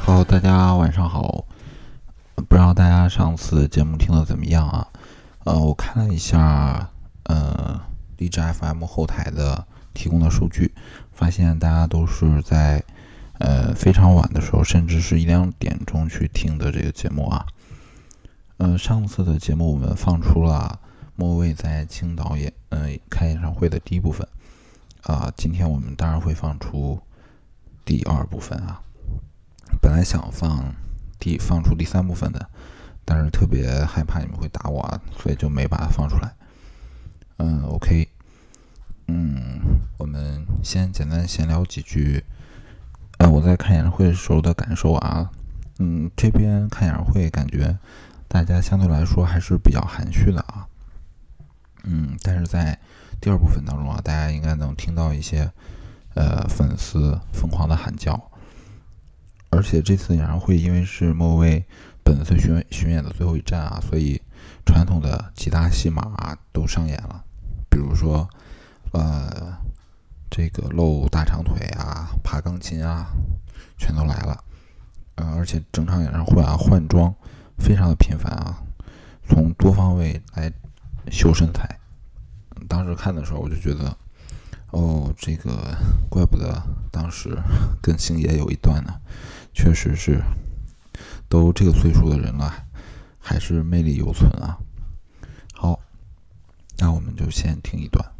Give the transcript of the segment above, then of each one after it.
好，大家晚上好。不知道大家上次节目听的怎么样啊？呃，我看了一下，呃，荔枝 FM 后台的提供的数据，发现大家都是在呃非常晚的时候，甚至是一两点钟去听的这个节目啊。嗯，上次的节目我们放出了莫文蔚在青岛演嗯开演唱会的第一部分啊，今天我们当然会放出第二部分啊。本来想放第放出第三部分的，但是特别害怕你们会打我啊，所以就没把它放出来。嗯，OK，嗯，我们先简单闲聊几句。呃，我在看演唱会的时候的感受啊，嗯，这边看演唱会感觉。大家相对来说还是比较含蓄的啊，嗯，但是在第二部分当中啊，大家应该能听到一些呃粉丝疯狂的喊叫，而且这次演唱会因为是莫文蔚本次巡巡演的最后一站啊，所以传统的其他戏码都上演了，比如说呃这个露大长腿啊、爬钢琴啊，全都来了，呃，而且整场演唱会啊换装。非常的频繁啊，从多方位来修身材。当时看的时候，我就觉得，哦，这个怪不得当时跟星爷有一段呢，确实是，都这个岁数的人了，还是魅力犹存啊。好，那我们就先听一段。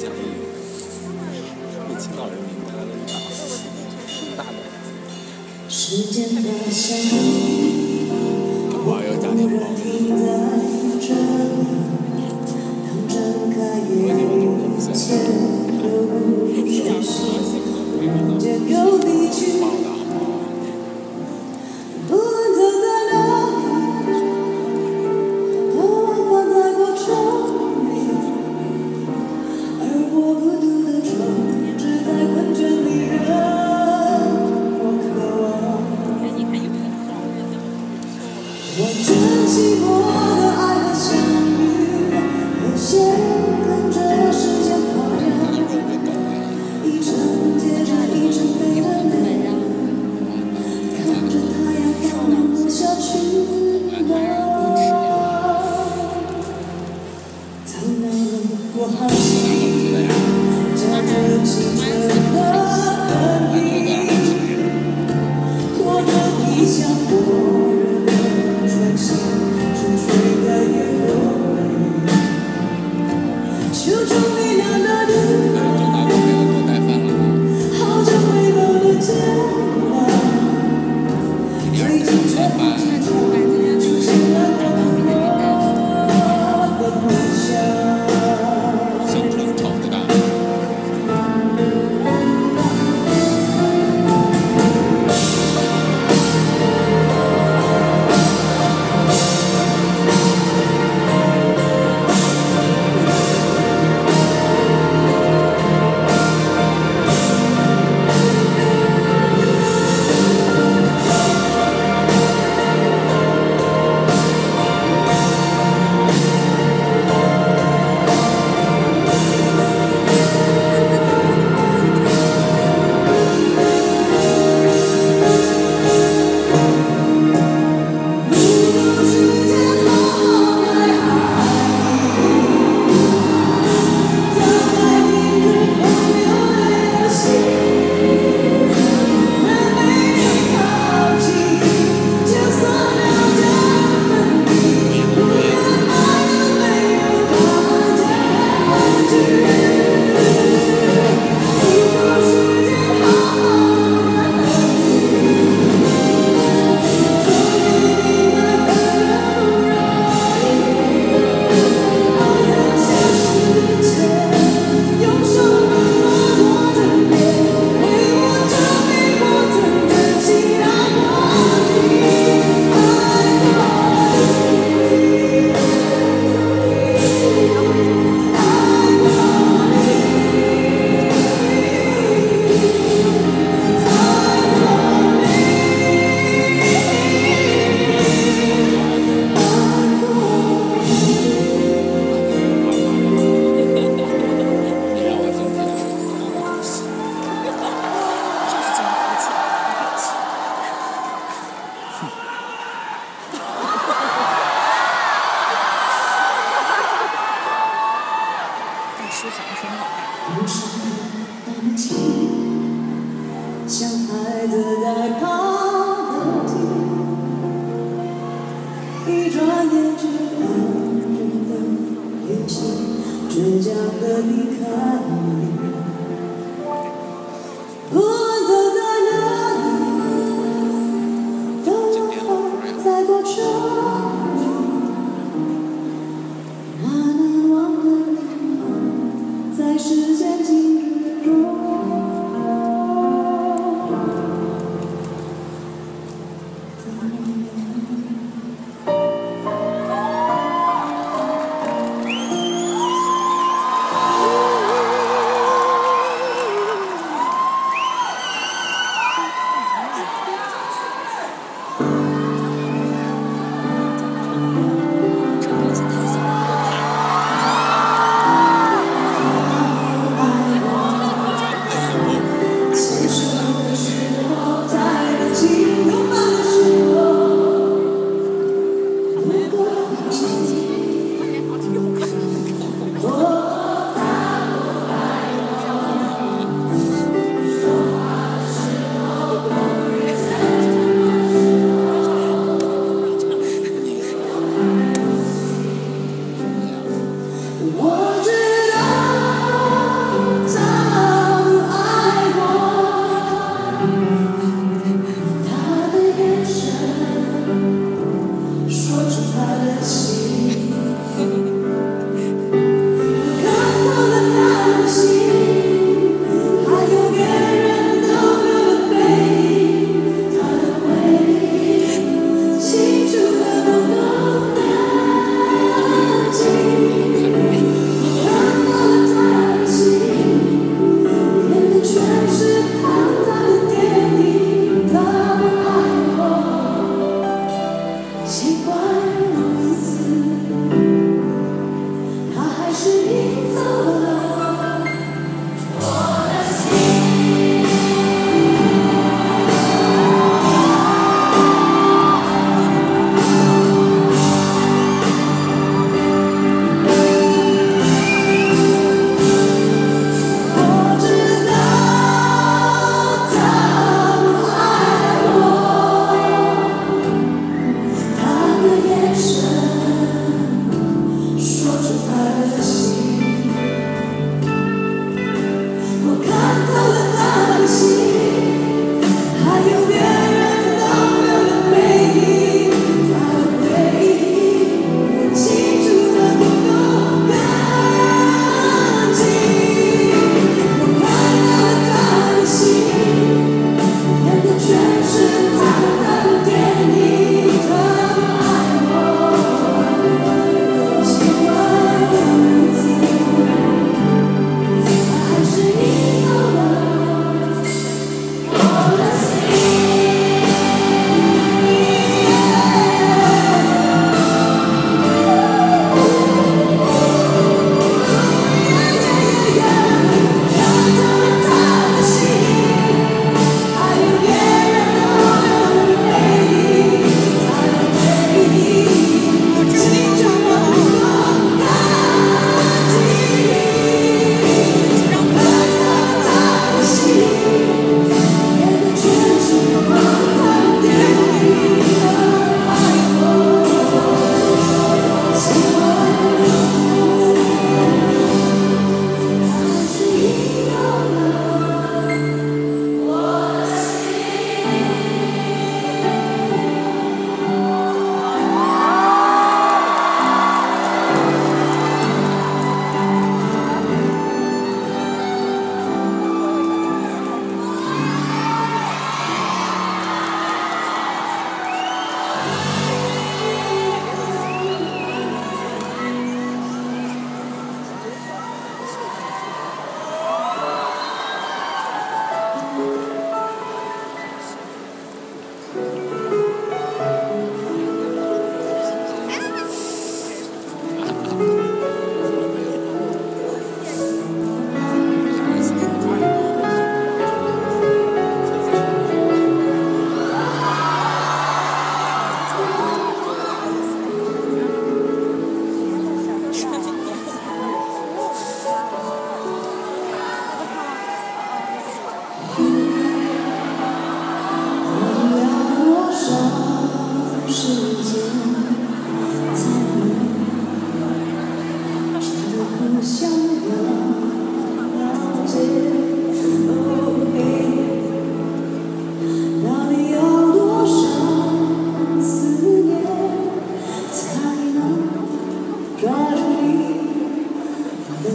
讲义，给青岛人民带来了一大的。干嘛要加点光？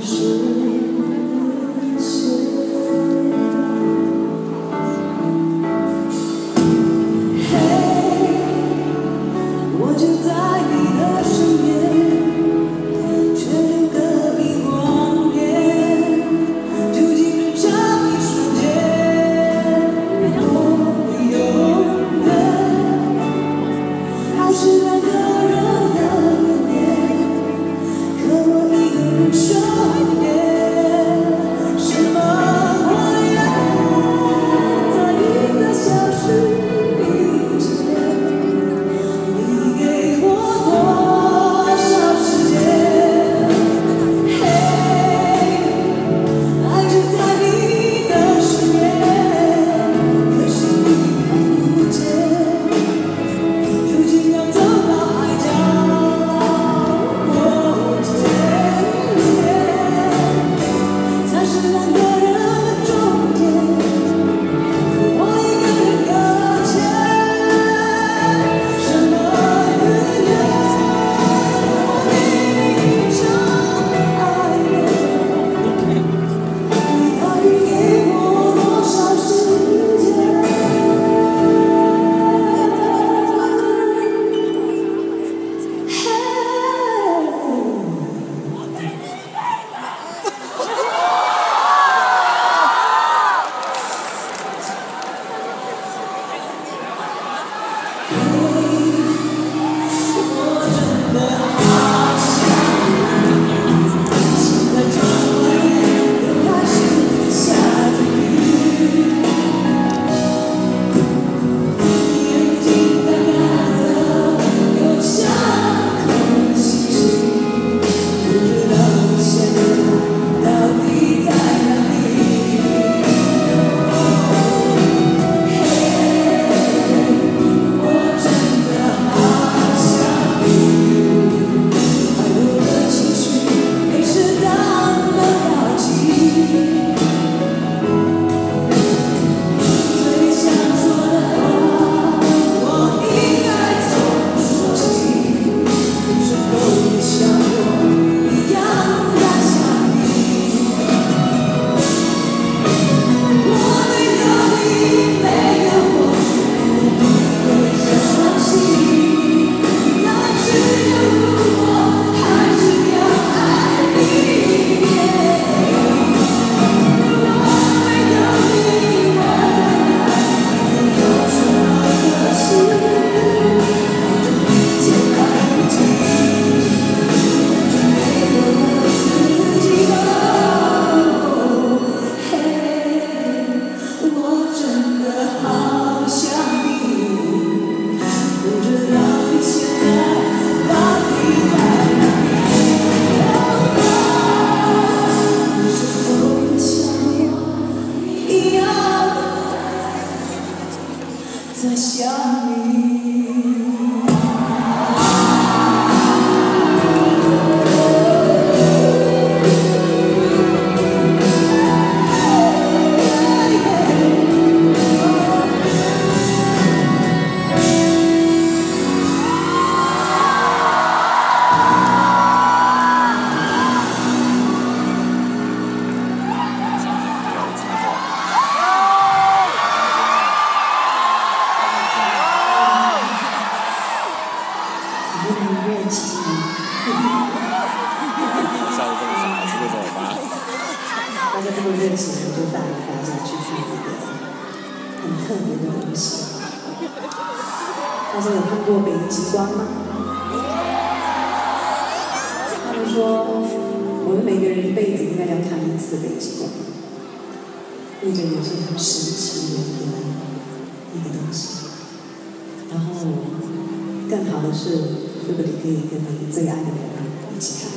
Jesus. 更好的是，如果你可以跟你最爱的人一起看。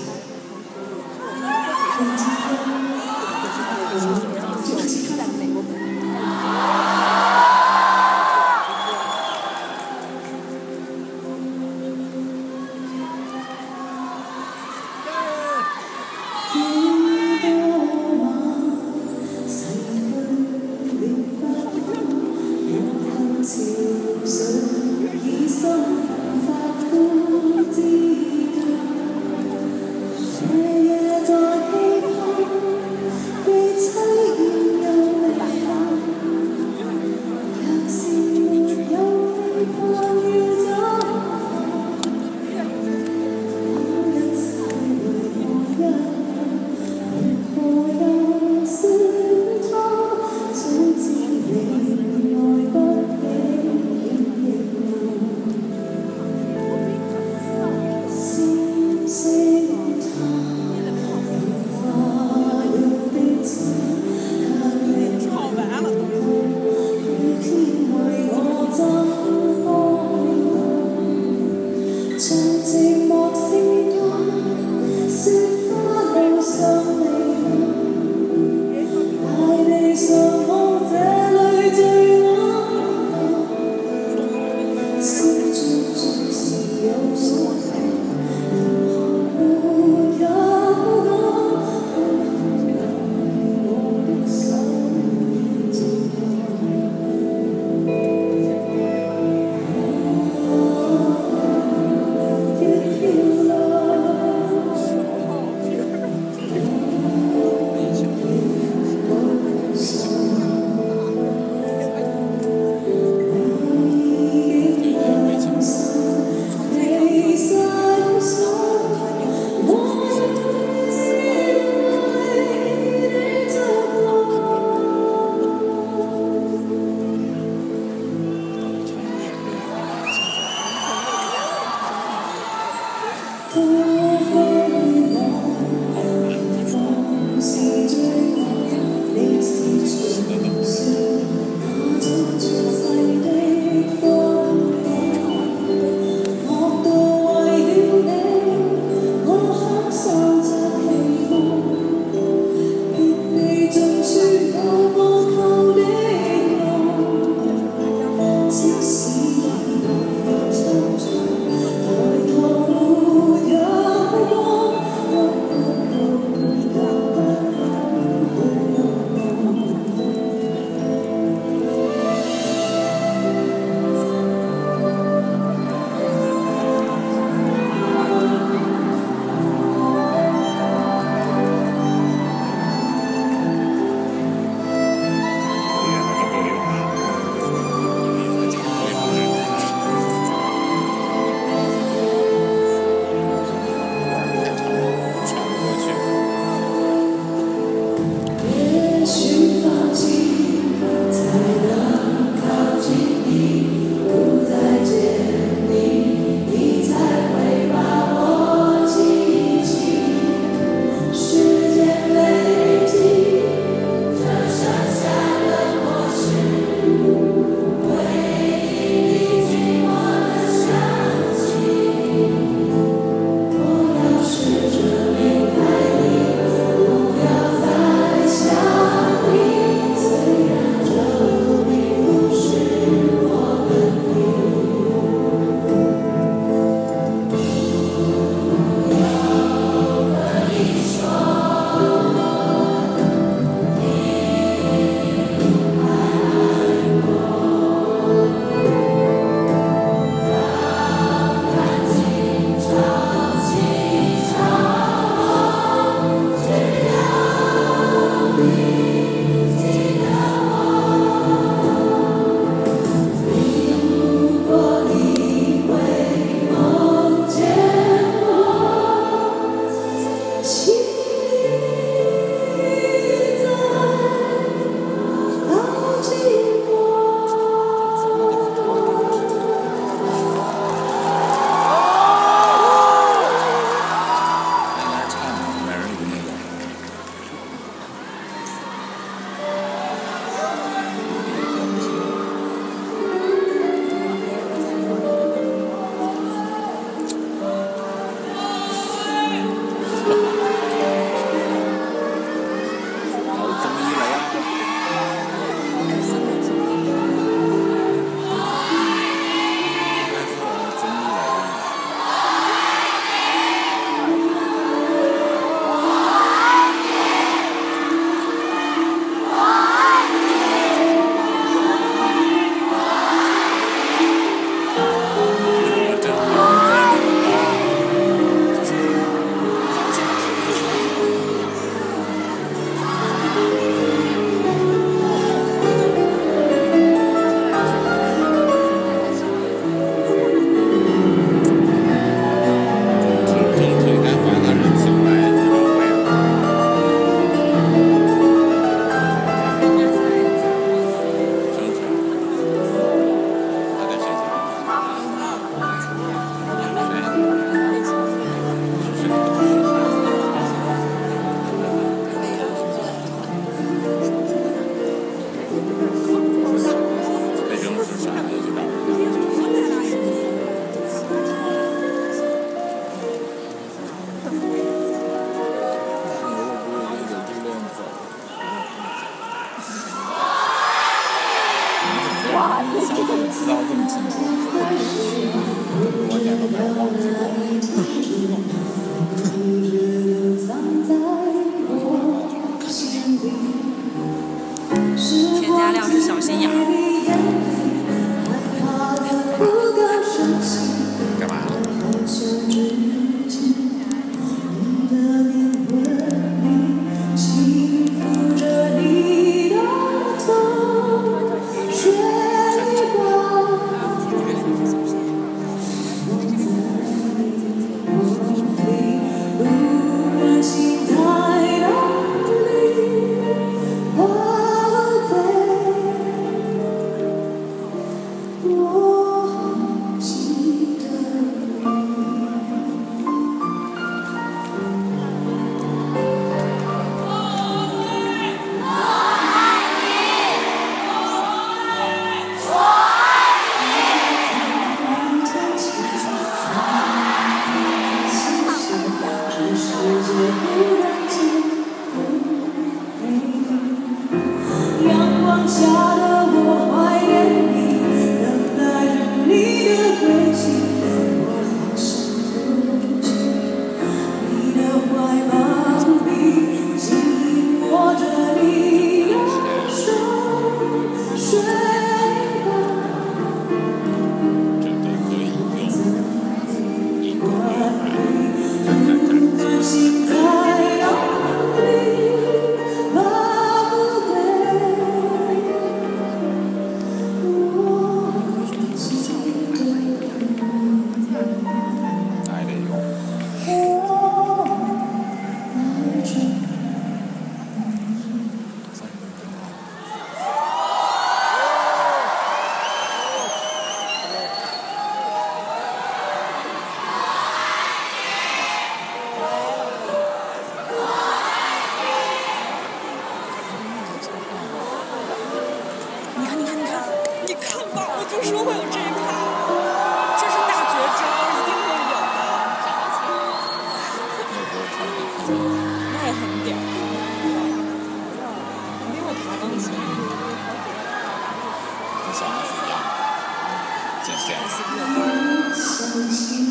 我相信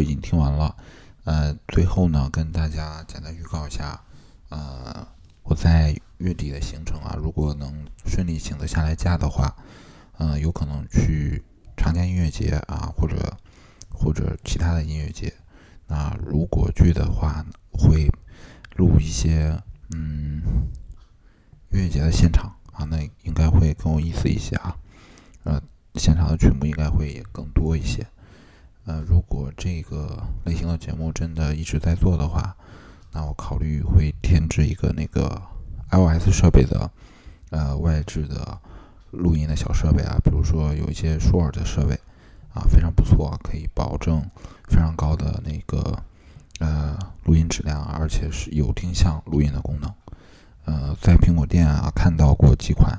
已经听完了。呃，最后呢，跟大家简单预告一下，呃，我在月底的行程啊，如果能顺利请得下来假的话，嗯、有可能去长江音乐节啊，或者或者其他的音乐节。那如果去的话，会录一些嗯音乐节的现场啊，那应该会更有意思一些啊。呃，现场的曲目应该会也更多一些。呃，如果这个类型的节目真的一直在做的话，那我考虑会添置一个那个 iOS 设备的呃外置的录音的小设备啊，比如说有一些舒尔的设备啊，非常不错，可以保证非常高的那个呃录音质量，而且是有定向录音的功能。呃，在苹果店啊看到过几款，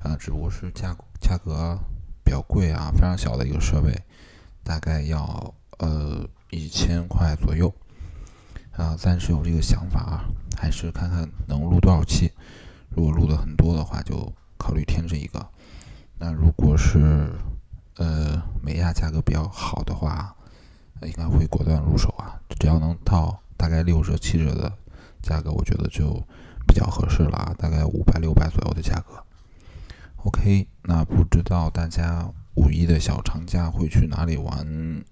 啊，只不过是价价格比较贵啊，非常小的一个设备，大概要呃一千块左右。啊，暂时有这个想法啊，还是看看能录多少期。如果录的很多的话，就考虑添置一个。那如果是呃美亚价格比较好的话，应该会果断入手啊。只要能到大概六折七折的价格，我觉得就比较合适了啊，大概五百六百左右的价格。OK，那不知道大家五一的小长假会去哪里玩？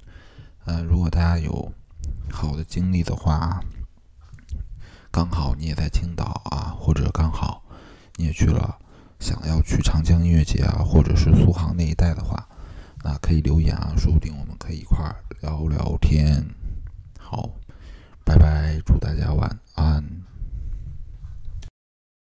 呃，如果大家有好的经历的话，刚好你也在青岛啊，或者刚好你也去了，想要去长江音乐节啊，或者是苏杭那一带的话，那可以留言啊，说不定我们可以一块儿聊聊天。好，拜拜，祝大家晚安。